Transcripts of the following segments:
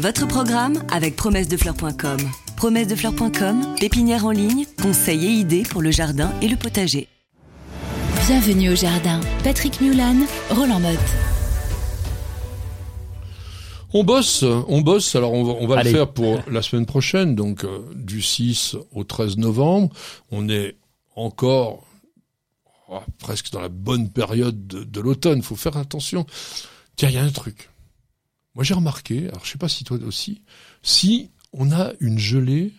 Votre programme avec promessedefleurs.com. Promessedefleurs.com, pépinière en ligne, conseils et idées pour le jardin et le potager. Bienvenue au jardin. Patrick Mulan, Roland Motte. On bosse, on bosse. Alors on va, on va le faire pour la semaine prochaine, donc euh, du 6 au 13 novembre. On est encore oh, presque dans la bonne période de, de l'automne. Faut faire attention. Tiens, il y a un truc. Moi j'ai remarqué, alors je sais pas si toi aussi, si on a une gelée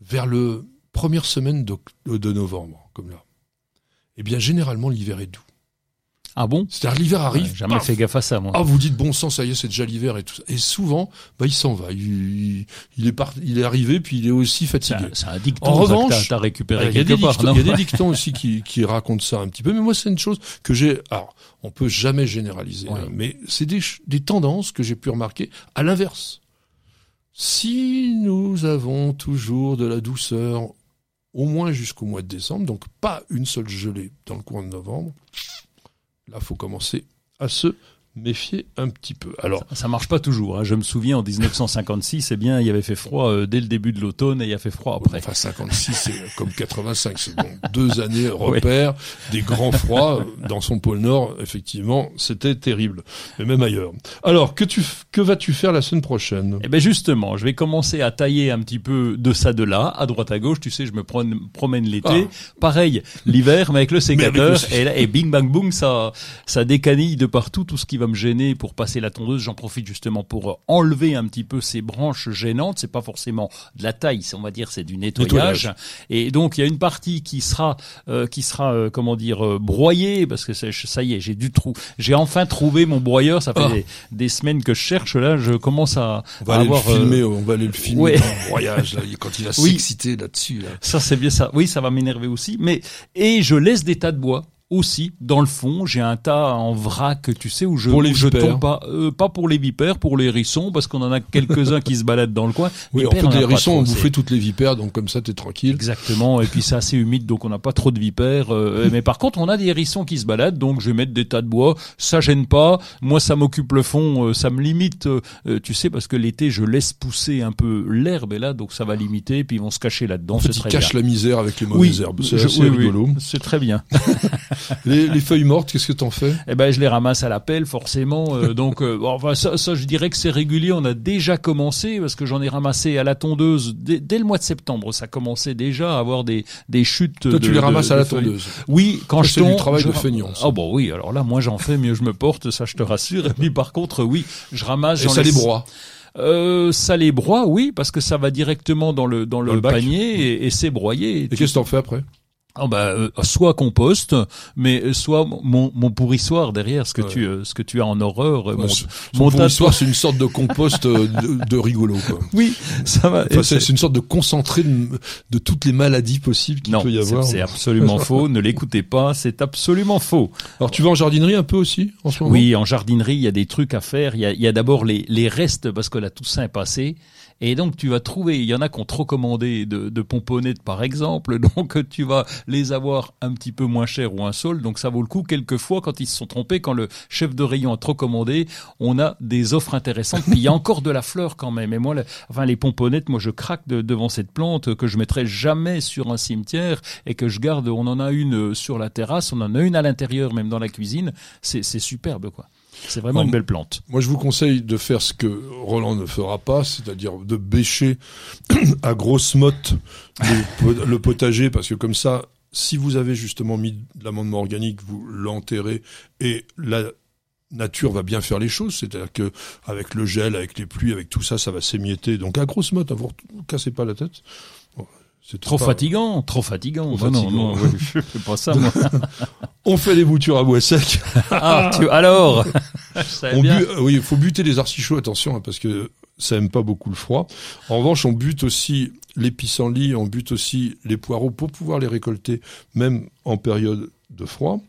vers le première semaine de, de novembre, comme là, eh bien généralement l'hiver est doux. Ah bon? C'est-à-dire l'hiver arrive. Ouais, jamais fait gaffe à ça, moi. Ah, vous dites bon sang, ça y est, c'est déjà l'hiver et tout ça. Et souvent, bah il s'en va. Il, il, est part, il est arrivé, puis il est aussi fatigué. C'est un, dicton. En revanche, t'as récupéré il y, a des dictons, part, il y a des dictons aussi qui, qui racontent ça un petit peu. Mais moi, c'est une chose que j'ai. Alors, on peut jamais généraliser, ouais. hein, mais c'est des, des tendances que j'ai pu remarquer à l'inverse. Si nous avons toujours de la douceur, au moins jusqu'au mois de décembre, donc pas une seule gelée dans le coin de novembre, là, faut commencer à se méfier un petit peu. Alors, ça, ça marche pas toujours. Hein. Je me souviens en 1956, eh bien, il y avait fait froid euh, dès le début de l'automne et il a fait froid après. Enfin, 56, c'est comme 85, c'est bon, deux années repères, oui. des grands froids dans son pôle nord. Effectivement, c'était terrible, mais même ailleurs. Alors, que tu, que vas-tu faire la semaine prochaine? Eh ben justement, je vais commencer à tailler un petit peu de ça de là, à droite à gauche. Tu sais, je me promène, promène l'été. Ah. Pareil, l'hiver, mais avec le sécateur. Avec le... Et, là, et bing bang boom, ça, ça décanille de partout tout ce qui va me gêner pour passer la tondeuse. J'en profite justement pour enlever un petit peu ces branches gênantes. C'est pas forcément de la taille, on va dire, c'est du nettoyage. nettoyage. Et donc il y a une partie qui sera, euh, qui sera, euh, comment dire, euh, broyée parce que ça y est, j'ai du trou. J'ai enfin trouvé mon broyeur. Ça fait oh. des, des, semaines que je cherche. Là, je commence à, on va à aller avoir. Le filmer, on va aller le filmer ouais. dans le broyage là, quand il va oui. s'exciter là-dessus. Là. Ça c'est bien ça. Oui, ça va m'énerver aussi. Mais et je laisse des tas de bois aussi dans le fond j'ai un tas en vrac tu sais où je pour les où je tombe pas euh, pas pour les vipères pour les hérissons parce qu'on en a quelques uns qui se baladent dans le coin. Oui vipères, en fait les hérissons ont bouffé toutes les vipères donc comme ça t'es tranquille. Exactement et puis c'est assez humide donc on n'a pas trop de vipères euh, mais par contre on a des hérissons qui se baladent donc je vais mettre des tas de bois. Ça gêne pas. Moi ça m'occupe le fond euh, ça me limite euh, tu sais parce que l'été je laisse pousser un peu l'herbe et là donc ça va limiter puis ils vont se cacher là-dedans en fait, ils cachent la misère avec les mauvaises oui, herbes. C'est assez oui, rigolo. oui, c'est très bien les, les, feuilles mortes, qu'est-ce que t'en fais Eh ben, je les ramasse à la pelle, forcément. Euh, donc, euh, bon, enfin, ça, ça, je dirais que c'est régulier. On a déjà commencé parce que j'en ai ramassé à la tondeuse dès, dès, le mois de septembre. Ça commençait déjà à avoir des des chutes. Toi, de, tu les ramasses de, à la tondeuse. Oui, quand ça, je tombe. du travail je... de feignant. Ah oh, bon, oui. Alors là, moi, j'en fais, mieux je me porte. Ça, je te rassure. Et puis, par contre, oui, je ramasse. Et ça les broie. Euh, ça les broie, oui, parce que ça va directement dans le dans le, dans le panier et, et c'est broyé. Et qu'est-ce que t'en fais après? Oh bah, euh, soit compost, mais soit mon, mon pourrissoir derrière, ce que Ouais. tu euh, ce que tu as en horreur. euh, Ouais, mon, ce- mon histoire, c'est une sorte de compost euh, de, de rigolo. Quoi. Oui, ça va. Enfin, c'est une sorte de concentré de, de toutes les maladies possibles qu'il peut y avoir. c'est absolument faux. Ne l'écoutez pas, c'est absolument faux. Alors tu vas en jardinerie un peu aussi en ce moment? Oui, en jardinerie, il y a des trucs à faire. Il y a, y a d'abord les, les restes parce que la Toussaint est passée. Et donc tu vas trouver, il y en a qui ont trop commandé de, de pomponnettes par exemple, donc tu vas les avoir un petit peu moins cher ou un sol, donc ça vaut le coup. Quelquefois, quand ils se sont trompés, quand le chef de rayon a trop commandé, on a des offres intéressantes. Puis il y a encore de la fleur quand même. Et moi, enfin les pomponnettes, moi je craque de- devant cette plante que je mettrai jamais sur un cimetière et que je garde. On en a une euh, sur la terrasse, on en a une à l'intérieur, même dans la cuisine. C'est superbe quoi. C'est vraiment une belle plante. Moi, je vous conseille de faire ce que Roland ne fera pas, c'est-à-dire de bêcher à grosse motte le, po- le potager, parce que comme ça, si vous avez justement mis de l'amendement organique, vous l'enterrez et la nature va bien faire les choses, c'est-à-dire que avec le gel, avec les pluies, avec tout ça, ça va s'émietter. Donc à grosse motte, à vous cassez pas la tête. Bon, c'est Trop pas- fatigant, trop fatigant. Trop Non, non, fatigant, non, ouais. je fais pas ça, moi. On fait les boutures à bois sec. Ah, tu, alors On bien. euh, oui, il faut buter les artichauts, attention, hein, parce que ça aime pas beaucoup le froid. En revanche, on bute aussi les pissenlits, on bute aussi les poireaux pour pouvoir les récolter, même en période de froid.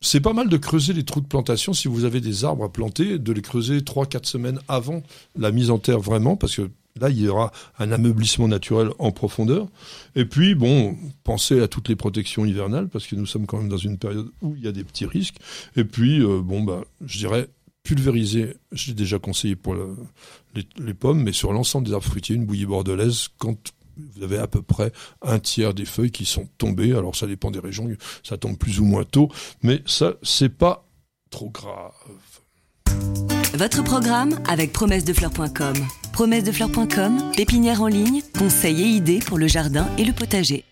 C'est pas mal de creuser les trous de plantation si vous avez des arbres à planter, de les creuser trois, quatre semaines avant la mise en terre vraiment, parce que là, il y aura un ameublissement naturel en profondeur. Et puis, bon, pensez à toutes les protections hivernales, parce que nous sommes quand même dans une période où il y a des petits risques. Et puis, euh, bon, bah, je dirais, pulvériser, j'ai déjà conseillé pour les, pommes, mais sur l'ensemble des arbres fruitiers, une bouillie bordelaise quand vous avez à peu près un tiers des feuilles qui sont tombées. Alors ça dépend des régions, ça tombe plus ou moins tôt, mais ça c'est pas trop grave. Votre programme avec promessedefleurs.com. Promessedefleurs.com, pépinière en ligne, conseils et idées pour le jardin et le potager.